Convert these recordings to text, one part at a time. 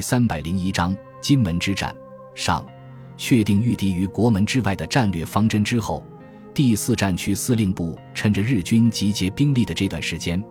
三百零一章金门之战上，确定御敌于国门之外的战略方针之后，第四战区司令部趁着日军集结兵力的这段时间，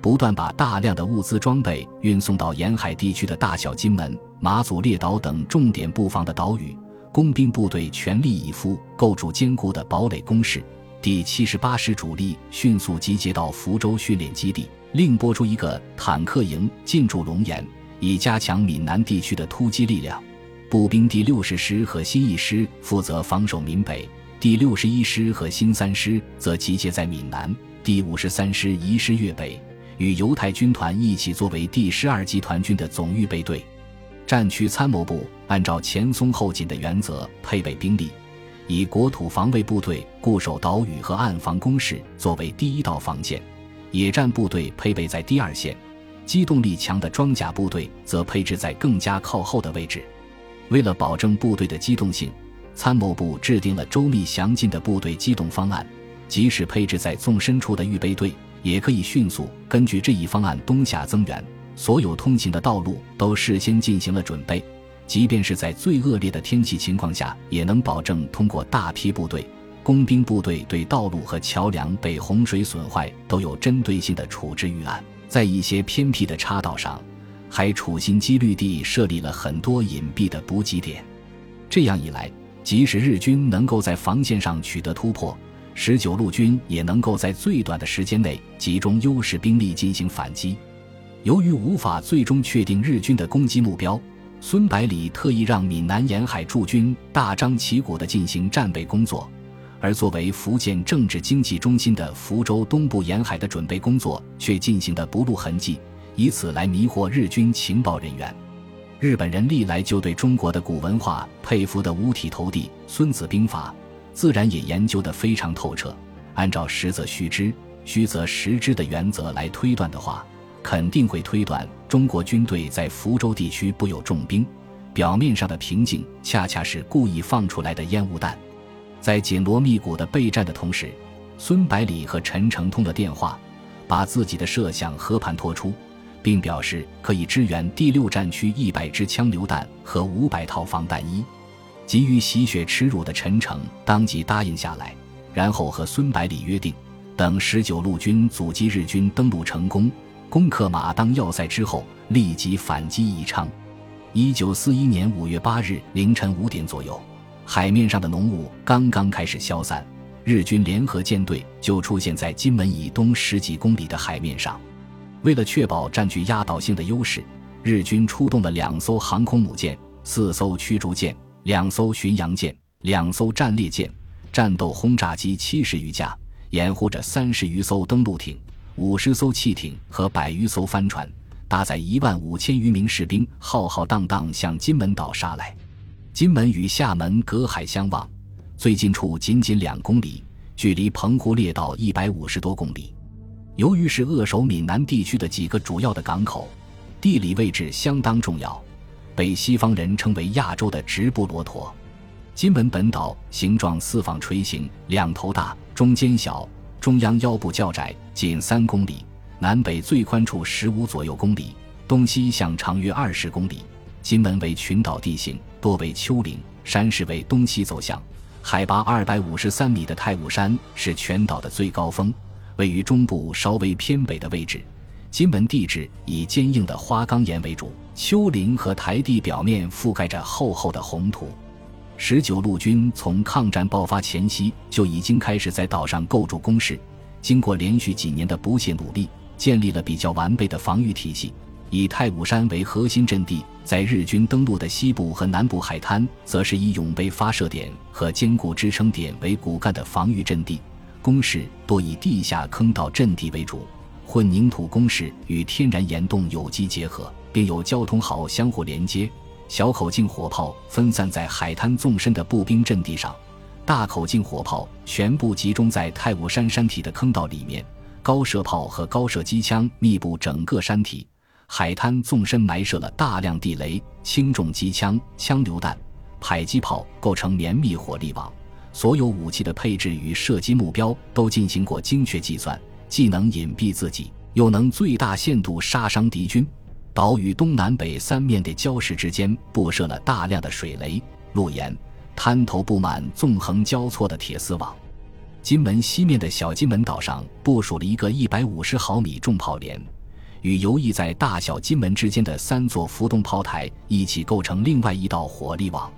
不断把大量的物资装备运送到沿海地区的大小金门、马祖列岛等重点布防的岛屿。工兵部队全力以赴构筑坚固的堡垒工事。第七十八师主力迅速集结到福州训练基地，另拨出一个坦克营进驻龙岩。以加强闽南地区的突击力量，步兵第六十师和新一师负责防守闽北，第六十一师和新三师则集结在闽南，第五十三师移师粤北，与犹太军团一起作为第十二集团军的总预备队。战区参谋部按照前松后紧的原则配备兵力，以国土防卫部队固守岛屿和暗防工事作为第一道防线，野战部队配备在第二线。机动力强的装甲部队则配置在更加靠后的位置。为了保证部队的机动性，参谋部制定了周密详尽的部队机动方案。即使配置在纵深处的预备队，也可以迅速根据这一方案东下增援。所有通行的道路都事先进行了准备，即便是在最恶劣的天气情况下，也能保证通过大批部队。工兵部队对道路和桥梁被洪水损坏都有针对性的处置预案。在一些偏僻的岔道上，还处心积虑地设立了很多隐蔽的补给点。这样一来，即使日军能够在防线上取得突破，十九路军也能够在最短的时间内集中优势兵力进行反击。由于无法最终确定日军的攻击目标，孙百里特意让闽南沿海驻军大张旗鼓地进行战备工作。而作为福建政治经济中心的福州东部沿海的准备工作却进行的不露痕迹，以此来迷惑日军情报人员。日本人历来就对中国的古文化佩服得五体投地，《孙子兵法》自然也研究得非常透彻。按照实则虚之，虚则实之的原则来推断的话，肯定会推断中国军队在福州地区布有重兵，表面上的平静恰恰是故意放出来的烟雾弹。在紧锣密鼓的备战的同时，孙百里和陈诚通了电话，把自己的设想和盘托出，并表示可以支援第六战区一百支枪榴弹和五百套防弹衣。急于洗血耻辱的陈诚当即答应下来，然后和孙百里约定，等十九路军阻击日军登陆成功，攻克马当要塞之后，立即反击宜昌。一九四一年五月八日凌晨五点左右。海面上的浓雾刚刚开始消散，日军联合舰队就出现在金门以东十几公里的海面上。为了确保占据压倒性的优势，日军出动了两艘航空母舰、四艘驱逐舰、两艘巡洋舰、两艘战列舰、战斗轰炸机七十余架，掩护着三十余艘登陆艇、五十艘汽艇和百余艘帆船，搭载一万五千余名士兵，浩浩荡荡向金门岛杀来。金门与厦门隔海相望，最近处仅仅两公里，距离澎湖列岛一百五十多公里。由于是扼守闽南地区的几个主要的港口，地理位置相当重要，被西方人称为亚洲的直布罗陀。金门本岛形状四方锤形，两头大，中间小，中央腰部较窄，仅三公里，南北最宽处十五左右公里，东西向长约二十公里。金门为群岛地形。多为丘陵，山势为东西走向，海拔二百五十三米的太武山是全岛的最高峰，位于中部稍微偏北的位置。金门地质以坚硬的花岗岩为主，丘陵和台地表面覆盖着厚厚的红土。十九路军从抗战爆发前夕就已经开始在岛上构筑工事，经过连续几年的不懈努力，建立了比较完备的防御体系。以太武山为核心阵地，在日军登陆的西部和南部海滩，则是以永备发射点和坚固支撑点为骨干的防御阵地。工事多以地下坑道阵地为主，混凝土工事与天然岩洞有机结合，并有交通壕相互连接。小口径火炮分散在海滩纵深的步兵阵地上，大口径火炮全部集中在太武山山体的坑道里面。高射炮和高射机枪密布整个山体。海滩纵深埋设了大量地雷、轻重机枪、枪榴弹、迫击炮，构成绵密火力网。所有武器的配置与射击目标都进行过精确计算，既能隐蔽自己，又能最大限度杀伤敌军。岛屿东南北三面的礁石之间布设了大量的水雷、路沿，滩头布满纵横交错的铁丝网。金门西面的小金门岛上部署了一个一百五十毫米重炮连，与游弋在大小金门之间的三座浮动炮台一起构成另外一道火力网。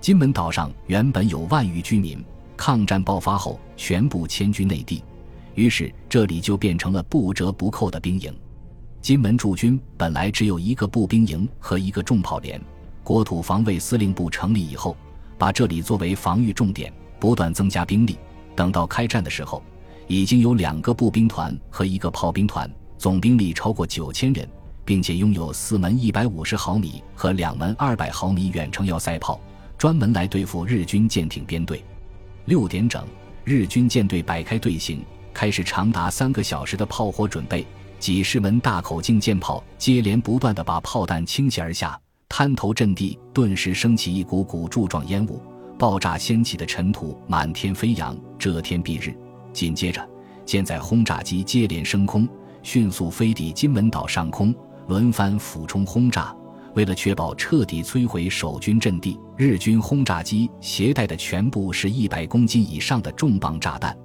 金门岛上原本有万余居民，抗战爆发后全部迁居内地，于是这里就变成了不折不扣的兵营。金门驻军本来只有一个步兵营和一个重炮连，国土防卫司令部成立以后，把这里作为防御重点，不断增加兵力。等到开战的时候，已经有两个步兵团和一个炮兵团，总兵力超过九千人，并且拥有四门一百五十毫米和两门二百毫米远程要塞炮，专门来对付日军舰艇编队。六点整，日军舰队摆开队形，开始长达三个小时的炮火准备。几十门大口径舰炮接连不断地把炮弹倾泻而下，滩头阵地顿时升起一股股柱状烟雾。爆炸掀起的尘土满天飞扬，遮天蔽日。紧接着，舰载轰炸机接连升空，迅速飞抵金门岛上空，轮番俯冲轰炸。为了确保彻底摧毁守军阵地，日军轰炸机携带的全部是一百公斤以上的重磅炸弹，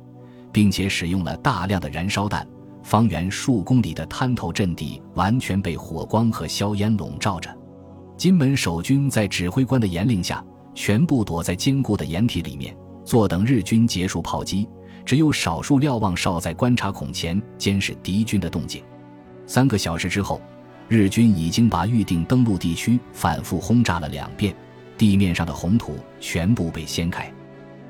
并且使用了大量的燃烧弹。方圆数公里的滩头阵地完全被火光和硝烟笼罩着。金门守军在指挥官的严令下。全部躲在坚固的掩体里面，坐等日军结束炮击。只有少数瞭望哨在观察孔前监视敌军的动静。三个小时之后，日军已经把预定登陆地区反复轰炸了两遍，地面上的红土全部被掀开，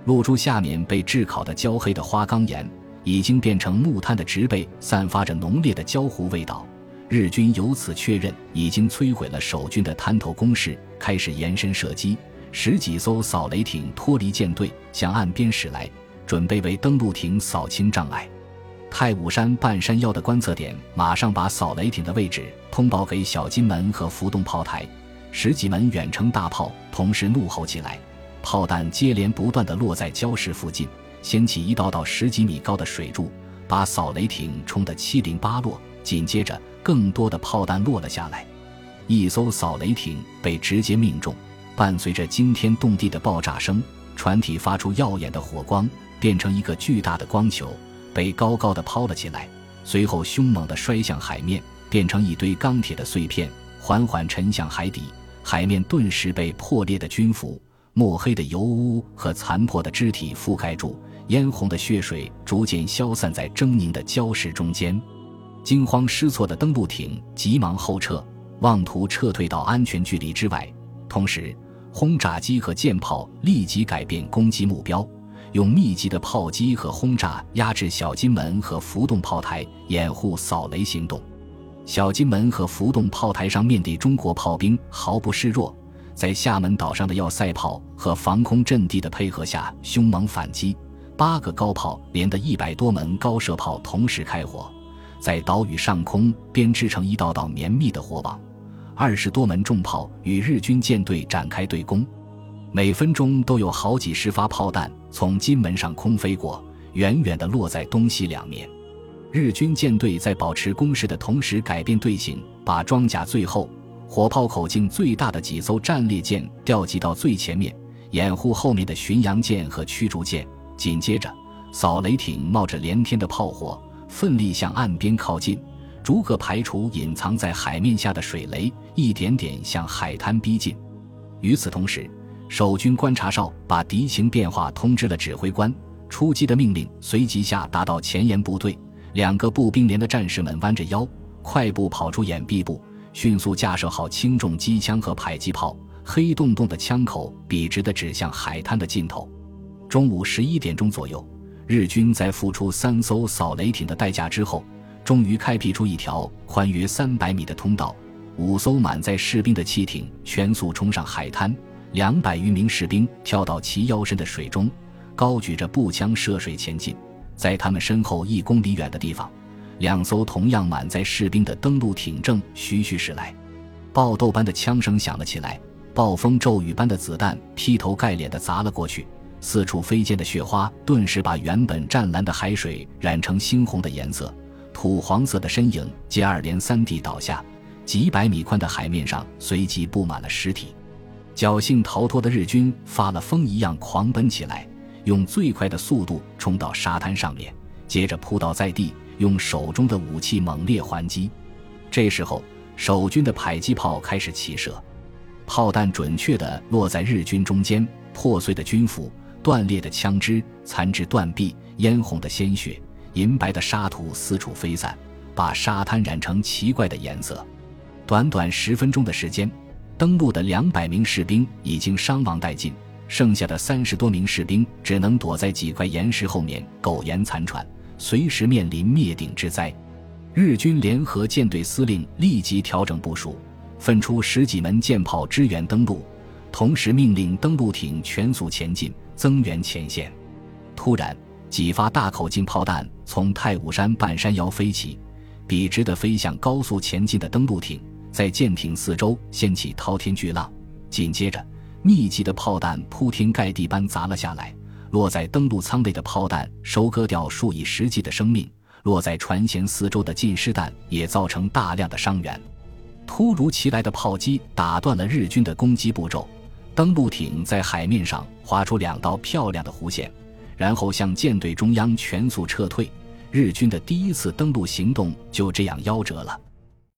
露出下面被炙烤的焦黑的花岗岩，已经变成木炭的植被，散发着浓烈的焦糊味道。日军由此确认已经摧毁了守军的滩头工事，开始延伸射击。十几艘扫雷艇脱离舰队，向岸边驶来，准备为登陆艇扫清障碍。太武山半山腰的观测点马上把扫雷艇的位置通报给小金门和浮动炮台，十几门远程大炮同时怒吼起来，炮弹接连不断地落在礁石附近，掀起一道道十几米高的水柱，把扫雷艇冲得七零八落。紧接着，更多的炮弹落了下来，一艘扫雷艇被直接命中。伴随着惊天动地的爆炸声，船体发出耀眼的火光，变成一个巨大的光球，被高高的抛了起来。随后凶猛地摔向海面，变成一堆钢铁的碎片，缓缓沉向海底。海面顿时被破裂的军服、墨黑的油污和残破的肢体覆盖住，嫣红的血水逐渐消散在狰狞的礁石中间。惊慌失措的登陆艇急忙后撤，妄图撤退到安全距离之外，同时。轰炸机和舰炮立即改变攻击目标，用密集的炮击和轰炸压制小金门和浮动炮台，掩护扫雷行动。小金门和浮动炮台上面对中国炮兵毫不示弱，在厦门岛上的要塞炮和防空阵地的配合下，凶猛反击。八个高炮连的一百多门高射炮同时开火，在岛屿上空编织成一道道绵密的火网。二十多门重炮与日军舰队展开对攻，每分钟都有好几十发炮弹从金门上空飞过，远远地落在东西两面。日军舰队在保持攻势的同时改变队形，把装甲最后、火炮口径最大的几艘战列舰调集到最前面，掩护后面的巡洋舰和驱逐舰。紧接着，扫雷艇冒着连天的炮火，奋力向岸边靠近。逐个排除隐藏在海面下的水雷，一点点向海滩逼近。与此同时，守军观察哨把敌情变化通知了指挥官，出击的命令随即下达到前沿部队。两个步兵连的战士们弯着腰，快步跑出掩蔽部，迅速架设好轻重机枪和迫击炮，黑洞洞的枪口笔直地指向海滩的尽头。中午十一点钟左右，日军在付出三艘扫雷艇的代价之后。终于开辟出一条宽约三百米的通道，五艘满载士兵的汽艇全速冲上海滩，两百余名士兵跳到其腰身的水中，高举着步枪涉水前进。在他们身后一公里远的地方，两艘同样满载士兵的登陆艇正徐徐驶来，爆豆般的枪声响了起来，暴风骤雨般的子弹劈头盖脸地砸了过去，四处飞溅的雪花顿时把原本湛蓝的海水染成猩红的颜色。土黄色的身影接二连三地倒下，几百米宽的海面上随即布满了尸体。侥幸逃脱的日军发了疯一样狂奔起来，用最快的速度冲到沙滩上面，接着扑倒在地，用手中的武器猛烈还击。这时候，守军的迫击炮开始齐射，炮弹准确地落在日军中间，破碎的军服、断裂的枪支、残肢断臂、嫣红的鲜血、银白的沙土四处飞散，把沙滩染成奇怪的颜色。短短十分钟的时间，登陆的两百名士兵已经伤亡殆尽，剩下的三十多名士兵只能躲在几块岩石后面苟延残喘，随时面临灭顶之灾。日军联合舰队司令立即调整部署，分出十几门舰炮支援登陆，同时命令登陆艇全速前进，增援前线。突然，几发大口径炮弹从太武山半山腰飞起，笔直地飞向高速前进的登陆艇，在舰艇四周掀起滔天巨浪。紧接着，密集的炮弹铺天盖地般砸了下来，落在登陆舱内的炮弹收割掉数以十计的生命。落在船舷四周的近湿弹也造成大量的伤员。突如其来的炮击打断了日军的攻击步骤，登陆艇在海面上划出两道漂亮的弧线，然后向舰队中央全速撤退。日军的第一次登陆行动就这样夭折了。